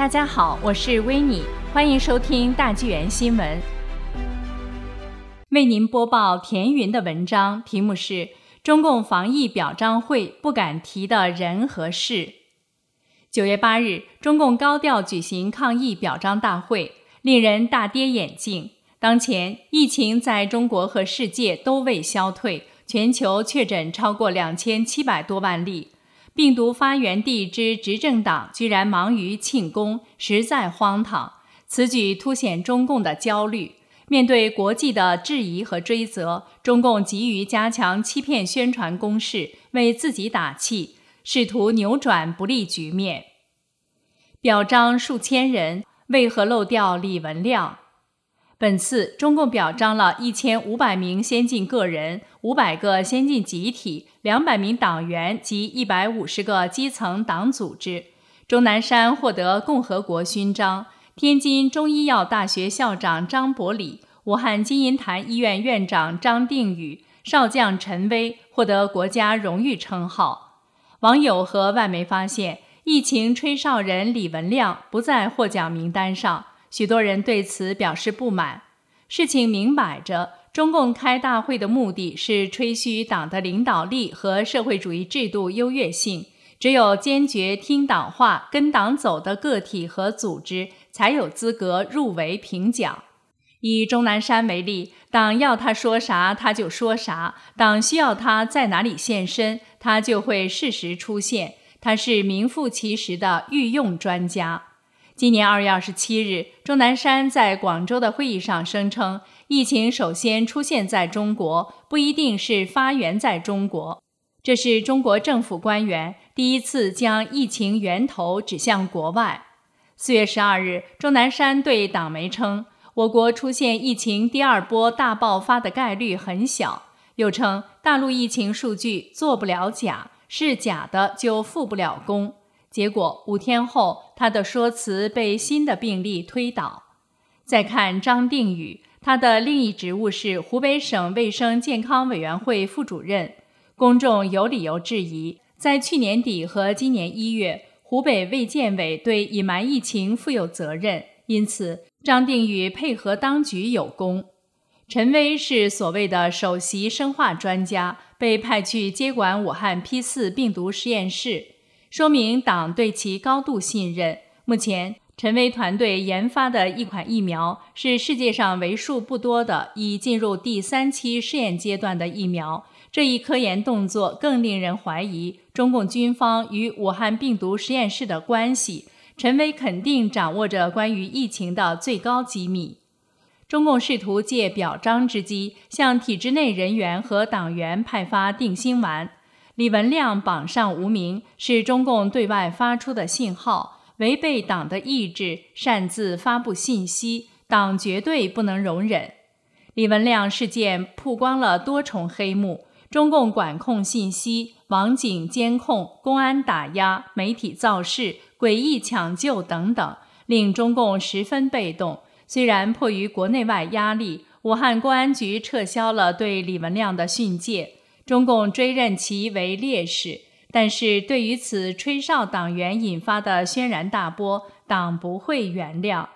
大家好，我是维尼，欢迎收听大纪元新闻。为您播报田云的文章，题目是《中共防疫表彰会不敢提的人和事》。九月八日，中共高调举行抗疫表彰大会，令人大跌眼镜。当前疫情在中国和世界都未消退，全球确诊超过两千七百多万例。病毒发源地之执政党居然忙于庆功，实在荒唐。此举凸显中共的焦虑。面对国际的质疑和追责，中共急于加强欺骗宣传攻势，为自己打气，试图扭转不利局面。表彰数千人，为何漏掉李文亮？本次中共表彰了一千五百名先进个人、五百个先进集体、两百名党员及一百五十个基层党组织。钟南山获得共和国勋章，天津中医药大学校长张伯礼、武汉金银潭医院院长张定宇、少将陈薇获得国家荣誉称号。网友和外媒发现，疫情吹哨人李文亮不在获奖名单上。许多人对此表示不满。事情明摆着，中共开大会的目的是吹嘘党的领导力和社会主义制度优越性。只有坚决听党话、跟党走的个体和组织，才有资格入围评奖。以钟南山为例，党要他说啥他就说啥，党需要他在哪里现身，他就会适时出现。他是名副其实的御用专家。今年二月二十七日，钟南山在广州的会议上声称，疫情首先出现在中国，不一定是发源在中国。这是中国政府官员第一次将疫情源头指向国外。四月十二日，钟南山对党媒称，我国出现疫情第二波大爆发的概率很小。又称，大陆疫情数据做不了假，是假的就复不了工。结果五天后，他的说辞被新的病例推倒。再看张定宇，他的另一职务是湖北省卫生健康委员会副主任。公众有理由质疑，在去年底和今年一月，湖北卫健委对隐瞒疫情负有责任，因此张定宇配合当局有功。陈薇是所谓的首席生化专家，被派去接管武汉 P 四病毒实验室。说明党对其高度信任。目前，陈薇团队研发的一款疫苗是世界上为数不多的已进入第三期试验阶段的疫苗。这一科研动作更令人怀疑中共军方与武汉病毒实验室的关系。陈薇肯定掌握着关于疫情的最高机密。中共试图借表彰之机，向体制内人员和党员派发定心丸。李文亮榜上无名是中共对外发出的信号，违背党的意志擅自发布信息，党绝对不能容忍。李文亮事件曝光了多重黑幕：中共管控信息、网警监控、公安打压、媒体造势、诡异抢救等等，令中共十分被动。虽然迫于国内外压力，武汉公安局撤销了对李文亮的训诫。中共追认其为烈士，但是对于此吹哨党员引发的轩然大波，党不会原谅。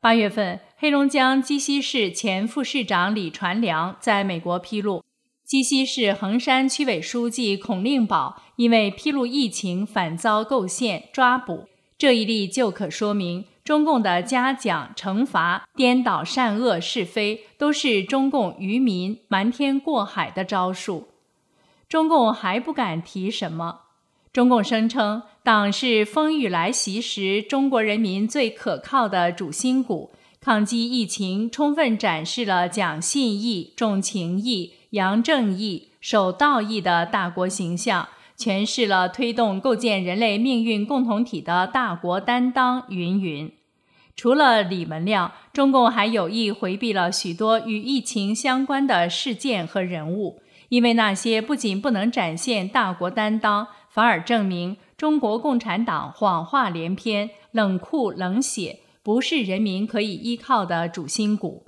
八月份，黑龙江鸡西市前副市长李传良在美国披露，鸡西市横山区委书记孔令宝因为披露疫情反遭构陷抓捕。这一例就可说明，中共的嘉奖、惩罚、颠倒善恶是非，都是中共愚民瞒天过海的招数。中共还不敢提什么。中共声称，党是风雨来袭时中国人民最可靠的主心骨。抗击疫情，充分展示了讲信义、重情义、扬正义、守道义的大国形象，诠释了推动构建人类命运共同体的大国担当。云云。除了李文亮，中共还有意回避了许多与疫情相关的事件和人物。因为那些不仅不能展现大国担当，反而证明中国共产党谎话连篇、冷酷冷血，不是人民可以依靠的主心骨。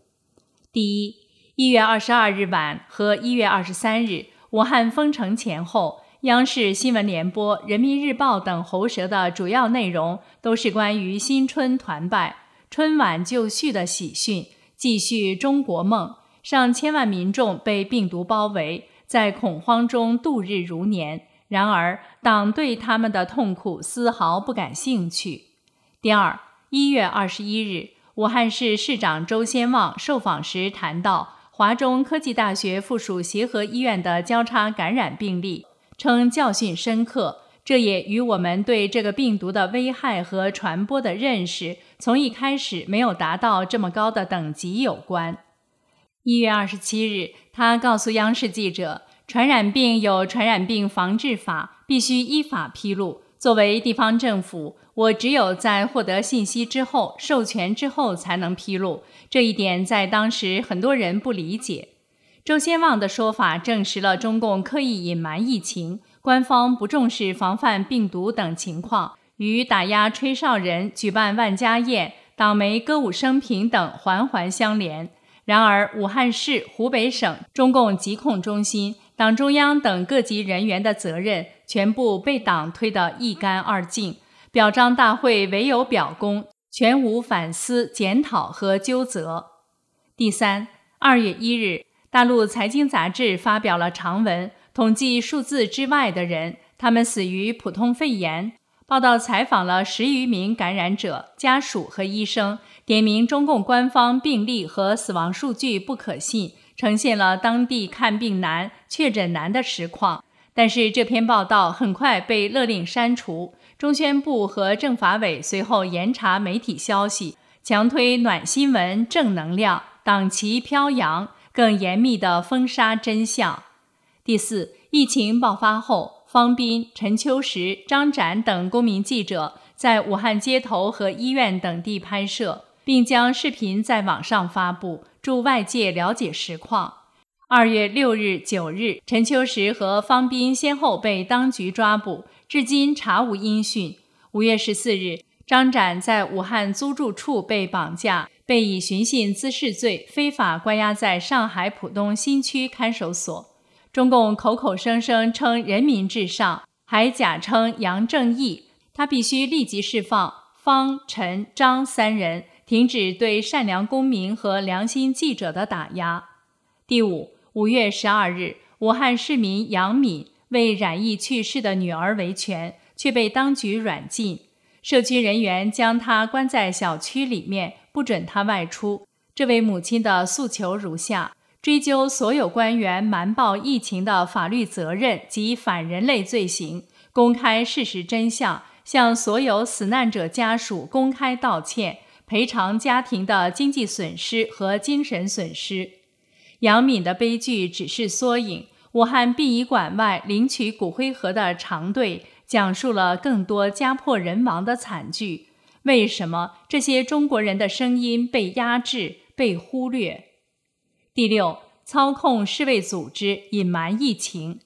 第一，一月二十二日晚和一月二十三日，武汉封城前后，央视新闻联播、人民日报等喉舌的主要内容都是关于新春团拜、春晚就绪的喜讯，继续中国梦。上千万民众被病毒包围，在恐慌中度日如年。然而，党对他们的痛苦丝毫不感兴趣。第二，一月二十一日，武汉市市长周先旺受访时谈到，华中科技大学附属协和医院的交叉感染病例，称教训深刻。这也与我们对这个病毒的危害和传播的认识，从一开始没有达到这么高的等级有关。一月二十七日，他告诉央视记者：“传染病有传染病防治法，必须依法披露。作为地方政府，我只有在获得信息之后、授权之后才能披露。这一点在当时很多人不理解。”周先旺的说法证实了中共刻意隐瞒疫情、官方不重视防范病毒等情况，与打压吹哨人、举办万家宴、党媒歌舞升平等环环相连。然而，武汉市、湖北省中共疾控中心、党中央等各级人员的责任全部被党推得一干二净，表彰大会唯有表功，全无反思、检讨和纠责。第三，二月一日，大陆财经杂志发表了长文，统计数字之外的人，他们死于普通肺炎。报道采访了十余名感染者家属和医生。点名中共官方病例和死亡数据不可信，呈现了当地看病难、确诊难的实况。但是这篇报道很快被勒令删除。中宣部和政法委随后严查媒体消息，强推暖新闻、正能量，党旗飘扬，更严密地封杀真相。第四，疫情爆发后，方斌、陈秋实、张展等公民记者在武汉街头和医院等地拍摄。并将视频在网上发布，助外界了解实况。二月六日、九日，陈秋实和方斌先后被当局抓捕，至今查无音讯。五月十四日，张展在武汉租住处被绑架，被以寻衅滋事罪非法关押在上海浦东新区看守所。中共口口声声称人民至上，还假称杨正义，他必须立即释放方、陈、张三人。停止对善良公民和良心记者的打压。第五，五月十二日，武汉市民杨敏为染疫去世的女儿维权，却被当局软禁，社区人员将她关在小区里面，不准她外出。这位母亲的诉求如下：追究所有官员瞒报疫情的法律责任及反人类罪行，公开事实真相，向所有死难者家属公开道歉。赔偿家庭的经济损失和精神损失。杨敏的悲剧只是缩影。武汉殡仪馆外领取骨灰盒的长队，讲述了更多家破人亡的惨剧。为什么这些中国人的声音被压制、被忽略？第六，操控世卫组织隐瞒疫情。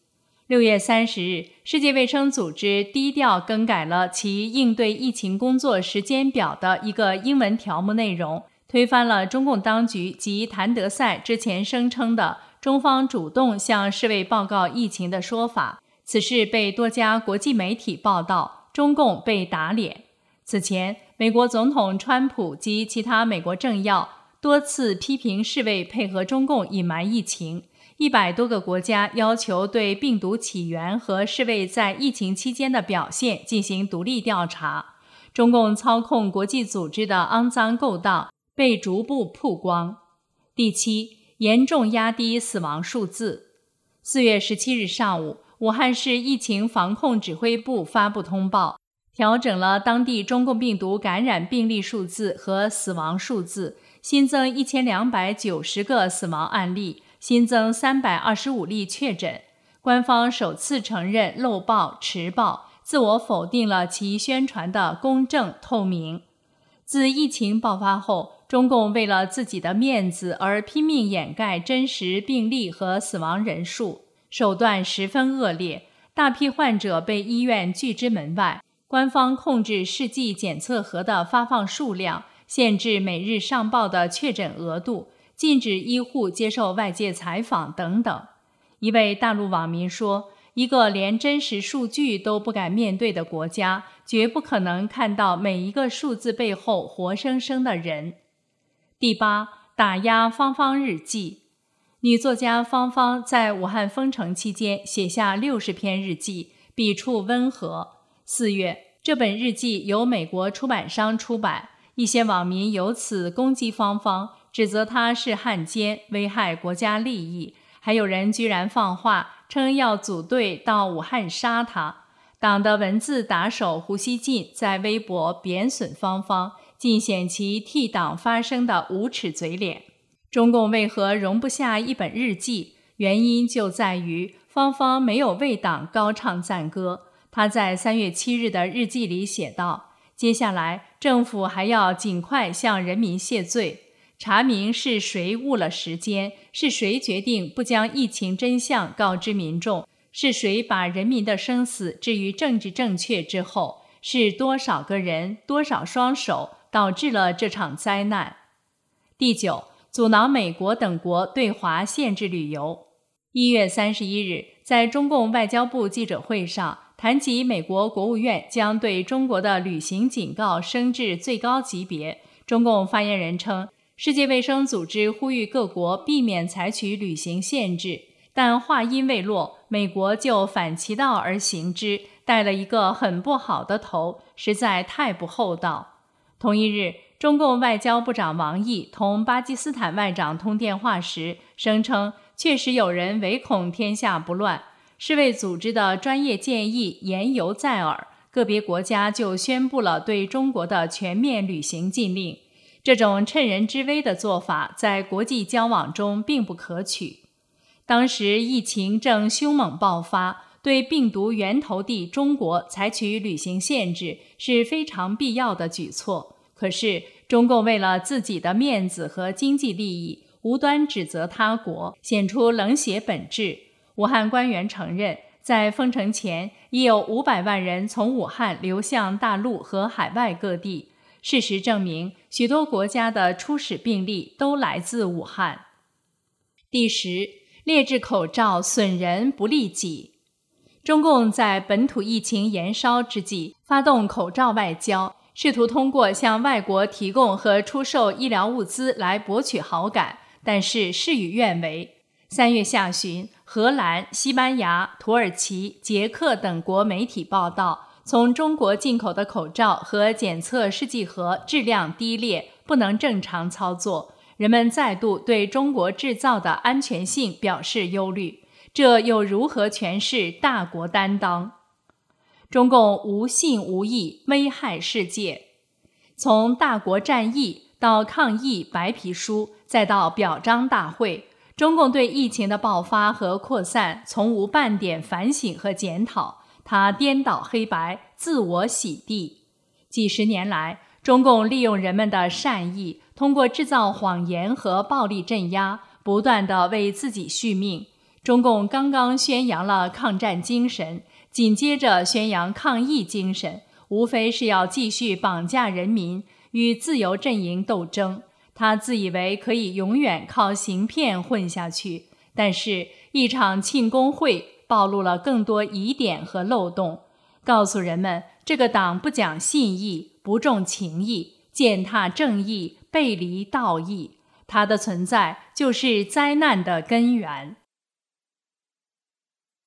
六月三十日，世界卫生组织低调更改了其应对疫情工作时间表的一个英文条目内容，推翻了中共当局及谭德赛之前声称的中方主动向世卫报告疫情的说法。此事被多家国际媒体报道，中共被打脸。此前，美国总统川普及其他美国政要多次批评世卫配合中共隐瞒疫情。一百多个国家要求对病毒起源和世卫在疫情期间的表现进行独立调查。中共操控国际组织的肮脏勾当被逐步曝光。第七，严重压低死亡数字。四月十七日上午，武汉市疫情防控指挥部发布通报，调整了当地中共病毒感染病例数字和死亡数字，新增一千两百九十个死亡案例。新增三百二十五例确诊，官方首次承认漏报、迟报，自我否定了其宣传的公正透明。自疫情爆发后，中共为了自己的面子而拼命掩盖真实病例和死亡人数，手段十分恶劣。大批患者被医院拒之门外，官方控制试剂检测盒的发放数量，限制每日上报的确诊额度。禁止医护接受外界采访等等。一位大陆网民说：“一个连真实数据都不敢面对的国家，绝不可能看到每一个数字背后活生生的人。第八，打压芳芳日记。女作家芳芳在武汉封城期间写下六十篇日记，笔触温和。四月，这本日记由美国出版商出版，一些网民由此攻击芳芳，指责她是汉奸，危害国家利益。还有人居然放话。称要组队到武汉杀他。党的文字打手胡锡进在微博贬损芳芳，尽显其替党发声的无耻嘴脸。中共为何容不下一本日记？原因就在于芳芳没有为党高唱赞歌。他在三月七日的日记里写道：“接下来，政府还要尽快向人民谢罪。”查明是谁误了时间，是谁决定不将疫情真相告知民众，是谁把人民的生死置于政治正确之后，是多少个人、多少双手导致了这场灾难？第九，阻挠美国等国对华限制旅游。一月三十一日，在中共外交部记者会上谈及美国国务院将对中国的旅行警告升至最高级别，中共发言人称。世界卫生组织呼吁各国避免采取旅行限制，但话音未落，美国就反其道而行之，带了一个很不好的头，实在太不厚道。同一日，中共外交部长王毅同巴基斯坦外长通电话时，声称确实有人唯恐天下不乱，世卫组织的专业建议言犹在耳，个别国家就宣布了对中国的全面旅行禁令。这种趁人之危的做法，在国际交往中并不可取。当时疫情正凶猛爆发，对病毒源头地中国采取旅行限制是非常必要的举措。可是，中共为了自己的面子和经济利益，无端指责他国，显出冷血本质。武汉官员承认，在封城前已有五百万人从武汉流向大陆和海外各地。事实证明，许多国家的初始病例都来自武汉。第十，劣质口罩损人不利己。中共在本土疫情延烧之际，发动口罩外交，试图通过向外国提供和出售医疗物资来博取好感，但是事与愿违。三月下旬，荷兰、西班牙、土耳其、捷克等国媒体报道。从中国进口的口罩和检测试剂盒质量低劣，不能正常操作。人们再度对中国制造的安全性表示忧虑。这又如何诠释大国担当？中共无信无义，危害世界。从大国战役到抗疫白皮书，再到表彰大会，中共对疫情的爆发和扩散从无半点反省和检讨。他颠倒黑白，自我洗地。几十年来，中共利用人们的善意，通过制造谎言和暴力镇压，不断的为自己续命。中共刚刚宣扬了抗战精神，紧接着宣扬抗疫精神，无非是要继续绑架人民，与自由阵营斗争。他自以为可以永远靠行骗混下去，但是，一场庆功会。暴露了更多疑点和漏洞，告诉人们这个党不讲信义，不重情义，践踏正义，背离道义，它的存在就是灾难的根源。